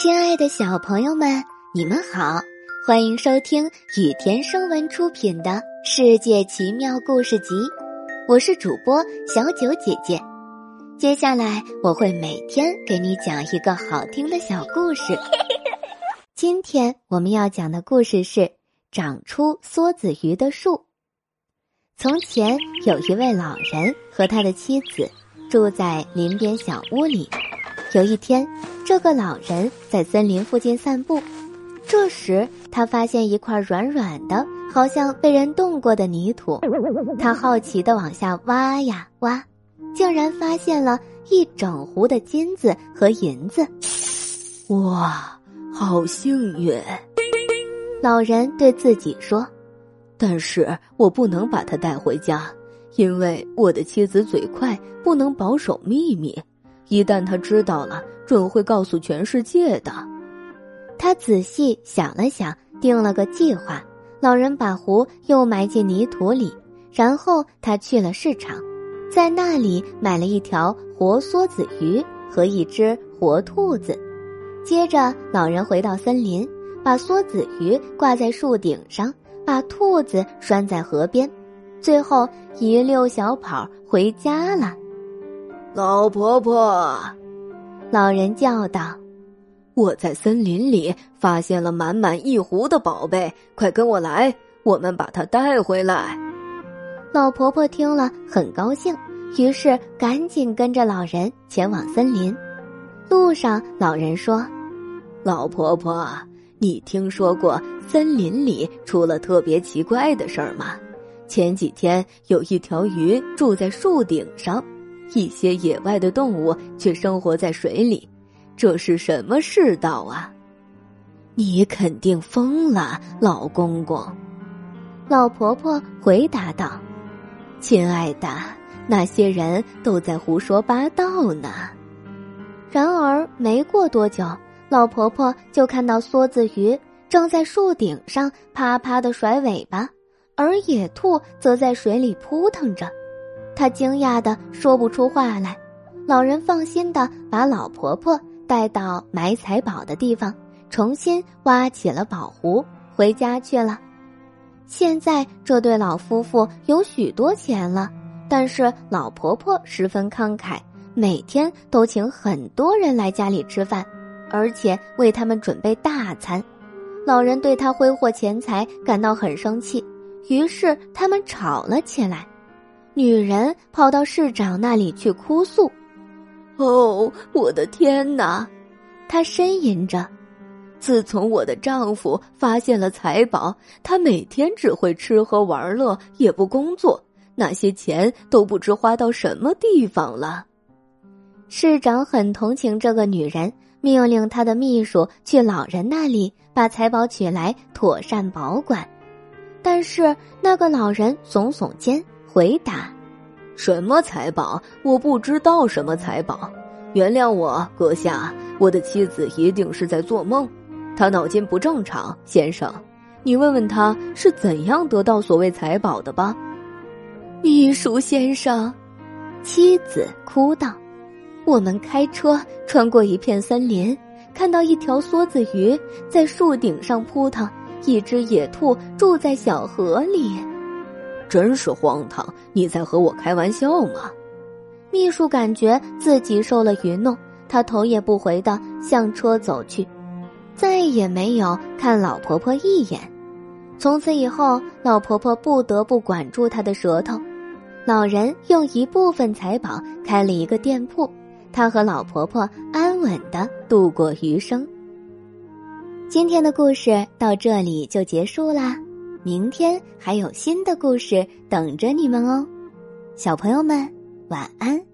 亲爱的小朋友们，你们好，欢迎收听雨田声文出品的《世界奇妙故事集》，我是主播小九姐姐。接下来我会每天给你讲一个好听的小故事。今天我们要讲的故事是《长出梭子鱼的树》。从前有一位老人和他的妻子住在林边小屋里。有一天，这个老人在森林附近散步，这时他发现一块软软的，好像被人动过的泥土。他好奇地往下挖呀挖，竟然发现了一整壶的金子和银子。哇，好幸运！老人对自己说：“但是我不能把它带回家，因为我的妻子嘴快，不能保守秘密。”一旦他知道了，准会告诉全世界的。他仔细想了想，定了个计划。老人把壶又埋进泥土里，然后他去了市场，在那里买了一条活梭子鱼和一只活兔子。接着，老人回到森林，把梭子鱼挂在树顶上，把兔子拴在河边，最后一溜小跑回家了。老婆婆，老人叫道：“我在森林里发现了满满一壶的宝贝，快跟我来，我们把它带回来。”老婆婆听了很高兴，于是赶紧跟着老人前往森林。路上，老人说：“老婆婆，你听说过森林里出了特别奇怪的事儿吗？前几天有一条鱼住在树顶上。”一些野外的动物却生活在水里，这是什么世道啊？你肯定疯了，老公公。老婆婆回答道：“亲爱的，那些人都在胡说八道呢。”然而没过多久，老婆婆就看到梭子鱼正在树顶上啪啪的甩尾巴，而野兔则在水里扑腾着。他惊讶的说不出话来，老人放心的把老婆婆带到埋财宝的地方，重新挖起了宝壶，回家去了。现在这对老夫妇有许多钱了，但是老婆婆十分慷慨，每天都请很多人来家里吃饭，而且为他们准备大餐。老人对他挥霍钱财感到很生气，于是他们吵了起来。女人跑到市长那里去哭诉：“哦，我的天哪！”她呻吟着：“自从我的丈夫发现了财宝，他每天只会吃喝玩乐，也不工作，那些钱都不知花到什么地方了。”市长很同情这个女人，命令他的秘书去老人那里把财宝取来，妥善保管。但是那个老人耸耸肩。回答：“什么财宝？我不知道什么财宝。原谅我，阁下，我的妻子一定是在做梦，她脑筋不正常。先生，你问问她是怎样得到所谓财宝的吧。”秘书先生，妻子哭道：“我们开车穿过一片森林，看到一条梭子鱼在树顶上扑腾，一只野兔住在小河里。”真是荒唐！你在和我开玩笑吗？秘书感觉自己受了愚弄，他头也不回的向车走去，再也没有看老婆婆一眼。从此以后，老婆婆不得不管住她的舌头。老人用一部分财宝开了一个店铺，他和老婆婆安稳的度过余生。今天的故事到这里就结束啦。明天还有新的故事等着你们哦，小朋友们，晚安。